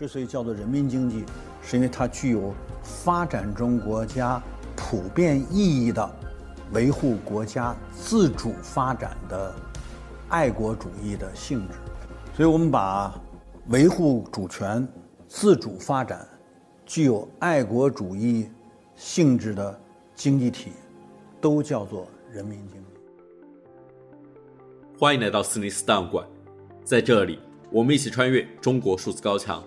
之所以叫做人民经济，是因为它具有发展中国家普遍意义的维护国家自主发展的爱国主义的性质。所以我们把维护主权、自主发展、具有爱国主义性质的经济体，都叫做人民经济。欢迎来到斯尼斯档案馆，在这里，我们一起穿越中国数字高墙。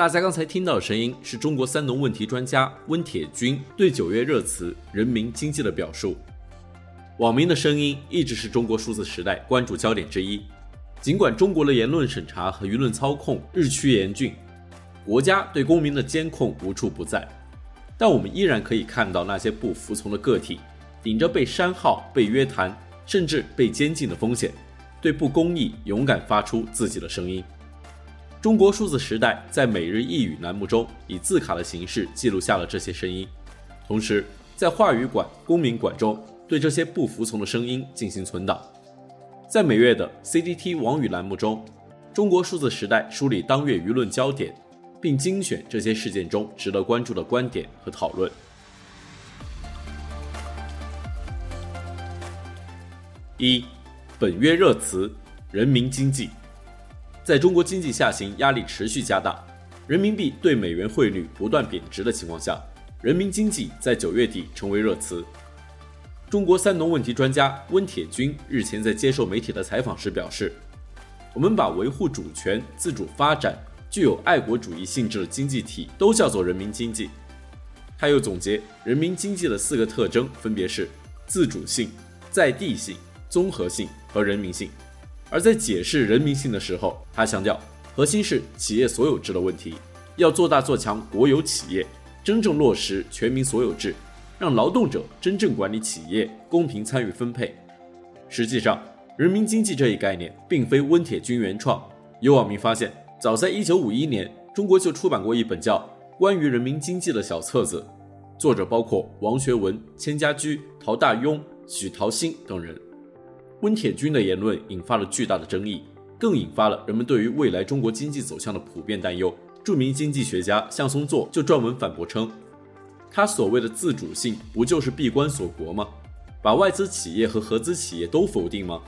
大家刚才听到的声音是中国三农问题专家温铁军对九月热词“人民经济”的表述。网民的声音一直是中国数字时代关注焦点之一。尽管中国的言论审查和舆论操控日趋严峻，国家对公民的监控无处不在，但我们依然可以看到那些不服从的个体，顶着被删号、被约谈，甚至被监禁的风险，对不公义勇敢发出自己的声音。中国数字时代在每日一语栏目中以字卡的形式记录下了这些声音，同时在话语馆、公民馆中对这些不服从的声音进行存档。在每月的 CDT 网语栏目中，中国数字时代梳理当月舆论焦点，并精选这些事件中值得关注的观点和讨论。一，本月热词：人民经济。在中国经济下行压力持续加大，人民币对美元汇率不断贬值的情况下，人民经济在九月底成为热词。中国三农问题专家温铁军日前在接受媒体的采访时表示：“我们把维护主权、自主发展、具有爱国主义性质的经济体都叫做人民经济。”他又总结人民经济的四个特征，分别是自主性、在地性、综合性和人民性。而在解释人民性的时候，他强调，核心是企业所有制的问题，要做大做强国有企业，真正落实全民所有制，让劳动者真正管理企业，公平参与分配。实际上，人民经济这一概念并非温铁军原创，有网民发现，早在1951年，中国就出版过一本叫《关于人民经济》的小册子，作者包括王学文、千家驹、陶大庸、许陶心等人。温铁军的言论引发了巨大的争议，更引发了人们对于未来中国经济走向的普遍担忧。著名经济学家向松作就撰文反驳称：“他所谓的自主性，不就是闭关锁国吗？把外资企业和合资企业都否定吗？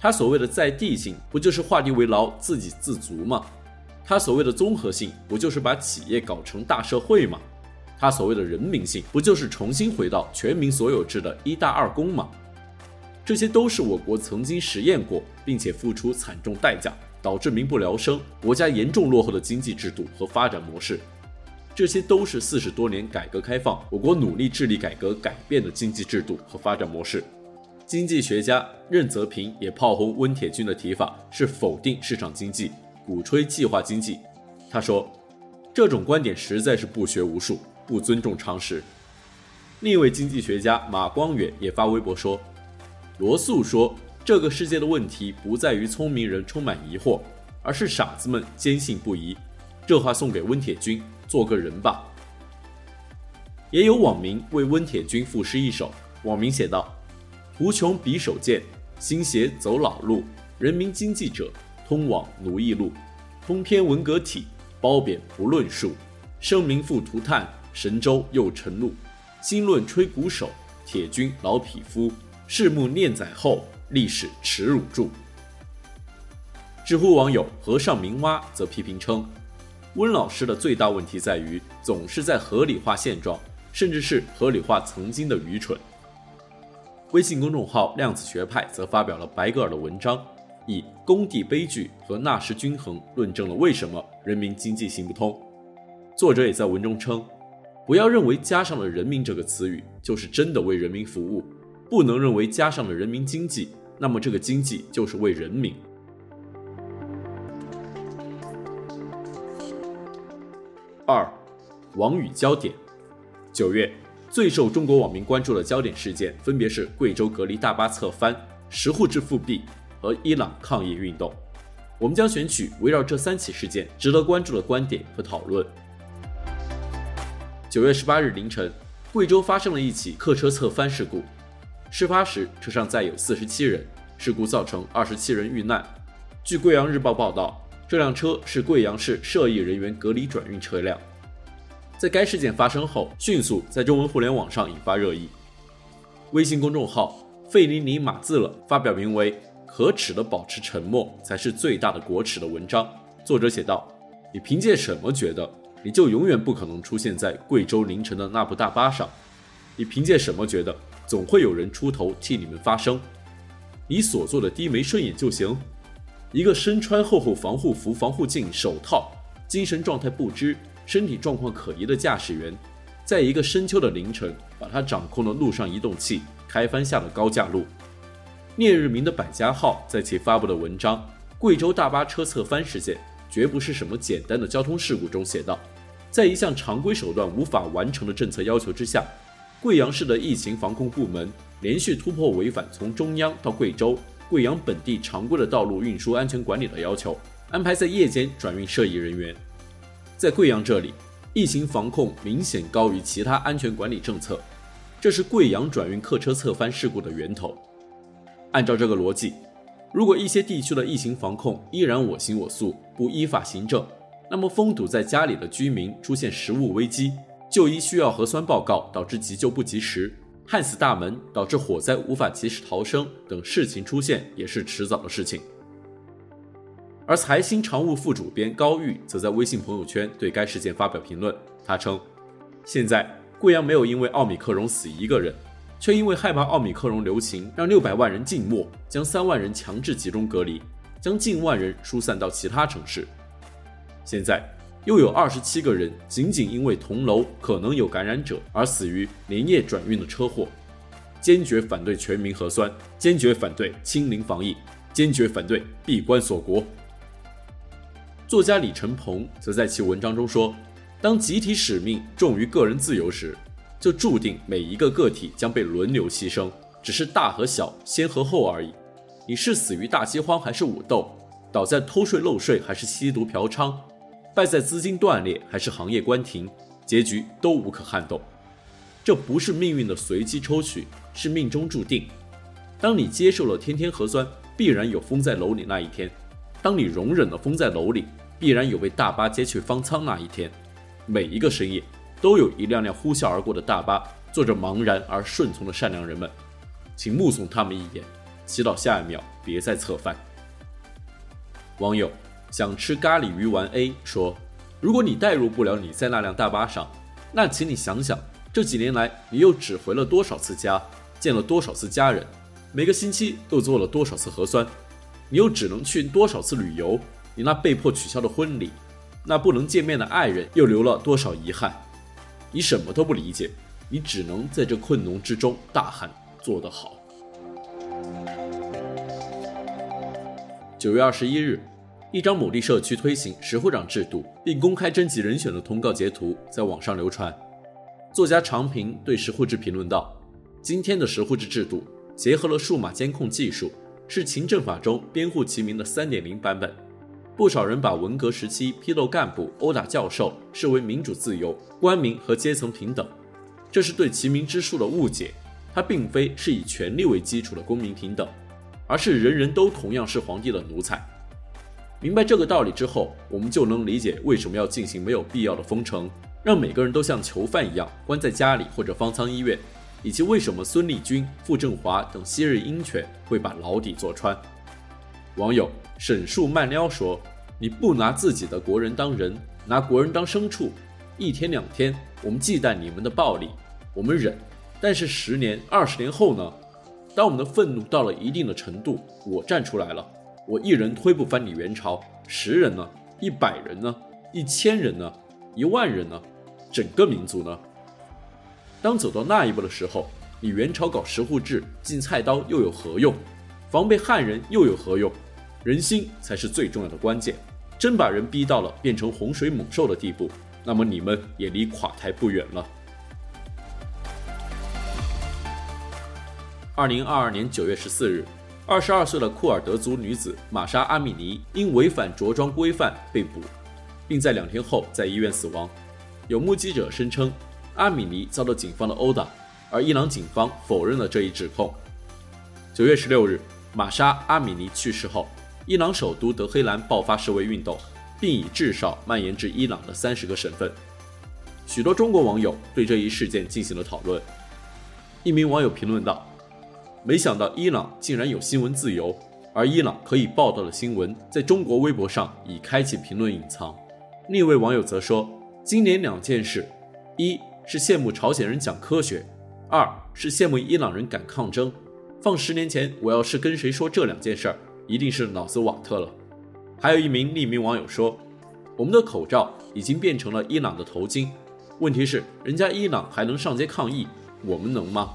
他所谓的在地性，不就是画地为牢、自给自足吗？他所谓的综合性，不就是把企业搞成大社会吗？他所谓的人民性，不就是重新回到全民所有制的一大二公吗？”这些都是我国曾经实验过，并且付出惨重代价，导致民不聊生、国家严重落后的经济制度和发展模式。这些都是四十多年改革开放，我国努力致力改革改变的经济制度和发展模式。经济学家任泽平也炮轰温铁军的提法是否定市场经济，鼓吹计划经济。他说，这种观点实在是不学无术，不尊重常识。另一位经济学家马光远也发微博说。罗素说：“这个世界的问题不在于聪明人充满疑惑，而是傻子们坚信不疑。”这话送给温铁军，做个人吧。也有网民为温铁军赋诗一首，网民写道：“图穷匕首见，新鞋走老路。人民经济者，通往奴役路。通篇文革体，褒贬不论述。生民复涂炭，神州又晨露。新论吹鼓手，铁军老匹夫。”拭目念载后，历史耻辱柱。知乎网友和尚明蛙则批评称，温老师的最大问题在于总是在合理化现状，甚至是合理化曾经的愚蠢。微信公众号量子学派则发表了白格尔的文章，以工地悲剧和纳什均衡论证了为什么人民经济行不通。作者也在文中称，不要认为加上了“人民”这个词语就是真的为人民服务。不能认为加上了人民经济，那么这个经济就是为人民。二，网语焦点。九月最受中国网民关注的焦点事件，分别是贵州隔离大巴侧翻、十户制复辟和伊朗抗议运动。我们将选取围绕这三起事件值得关注的观点和讨论。九月十八日凌晨，贵州发生了一起客车侧翻事故。事发时，车上载有四十七人，事故造成二十七人遇难。据《贵阳日报》报道，这辆车是贵阳市涉疫人员隔离转运车辆。在该事件发生后，迅速在中文互联网上引发热议。微信公众号“费尼尼马自勒”发表名为“可耻的保持沉默才是最大的国耻”的文章。作者写道：“你凭借什么觉得你就永远不可能出现在贵州凌晨的那部大巴上？你凭借什么觉得总会有人出头替你们发声？你所做的低眉顺眼就行？一个身穿厚厚防护服、防护镜、手套，精神状态不知。”身体状况可疑的驾驶员，在一个深秋的凌晨，把他掌控的路上移动器开翻下了高架路。聂日明的百家号在其发布的文章《贵州大巴车侧翻事件绝不是什么简单的交通事故》中写道，在一项常规手段无法完成的政策要求之下，贵阳市的疫情防控部门连续突破违反从中央到贵州、贵阳本地常规的道路运输安全管理的要求，安排在夜间转运涉疫人员。在贵阳这里，疫情防控明显高于其他安全管理政策，这是贵阳转运客车侧翻事故的源头。按照这个逻辑，如果一些地区的疫情防控依然我行我素，不依法行政，那么封堵在家里的居民出现食物危机、就医需要核酸报告导致急救不及时、焊死大门导致火灾无法及时逃生等事情出现，也是迟早的事情。而财新常务副主编高玉则在微信朋友圈对该事件发表评论。他称：“现在贵阳没有因为奥米克戎死一个人，却因为害怕奥米克戎流行，让六百万人静默，将三万人强制集中隔离，将近万人疏散到其他城市。现在又有二十七个人仅仅因为同楼可能有感染者而死于连夜转运的车祸。坚决反对全民核酸，坚决反对清零防疫，坚决反对闭关锁国。”作家李承鹏则在其文章中说：“当集体使命重于个人自由时，就注定每一个个体将被轮流牺牲，只是大和小、先和后而已。你是死于大饥荒还是武斗，倒在偷税漏税还是吸毒嫖娼，败在资金断裂还是行业关停，结局都无可撼动。这不是命运的随机抽取，是命中注定。当你接受了天天核酸，必然有封在楼里那一天。”当你容忍了封在楼里，必然有被大巴接去方舱那一天。每一个深夜，都有一辆辆呼啸而过的大巴，坐着茫然而顺从的善良人们，请目送他们一眼，祈祷下一秒别再侧翻。网友想吃咖喱鱼丸 A 说：“如果你代入不了你在那辆大巴上，那请你想想，这几年来你又只回了多少次家，见了多少次家人，每个星期都做了多少次核酸。”你又只能去多少次旅游？你那被迫取消的婚礼，那不能见面的爱人，又留了多少遗憾？你什么都不理解，你只能在这困农之中大喊：“做得好！”九月二十一日，一张某地社区推行十户长制度并公开征集人选的通告截图在网上流传。作家常平对十户制评论道：“今天的十户制制度结合了数码监控技术。”是勤政法中编户齐民的三点零版本，不少人把文革时期批斗干部、殴打教授视为民主自由、官民和阶层平等，这是对齐民之术的误解。它并非是以权力为基础的公民平等，而是人人都同样是皇帝的奴才。明白这个道理之后，我们就能理解为什么要进行没有必要的封城，让每个人都像囚犯一样关在家里或者方舱医院。以及为什么孙立军、傅政华等昔日鹰犬会把牢底坐穿？网友沈树慢撩说：“你不拿自己的国人当人，拿国人当牲畜，一天两天我们忌惮你们的暴力，我们忍；但是十年、二十年后呢？当我们的愤怒到了一定的程度，我站出来了，我一人推不翻你元朝，十人呢？一百人呢？一千人呢？一万人呢？整个民族呢？”当走到那一步的时候，你元朝搞十户制进菜刀又有何用？防备汉人又有何用？人心才是最重要的关键。真把人逼到了变成洪水猛兽的地步，那么你们也离垮台不远了。二零二二年九月十四日，二十二岁的库尔德族女子玛莎阿米尼因违反着装规范被捕，并在两天后在医院死亡。有目击者声称。阿米尼遭到警方的殴打，而伊朗警方否认了这一指控。九月十六日，玛莎·阿米尼去世后，伊朗首都德黑兰爆发示威运动，并已至少蔓延至伊朗的三十个省份。许多中国网友对这一事件进行了讨论。一名网友评论道：“没想到伊朗竟然有新闻自由，而伊朗可以报道的新闻，在中国微博上已开启评论隐藏。”另一位网友则说：“今年两件事，一是羡慕朝鲜人讲科学，二是羡慕伊朗人敢抗争。放十年前，我要是跟谁说这两件事儿，一定是脑子瓦特了。”还有一名匿名网友说：“我们的口罩已经变成了伊朗的头巾。”问题是，人家伊朗还能上街抗议，我们能吗？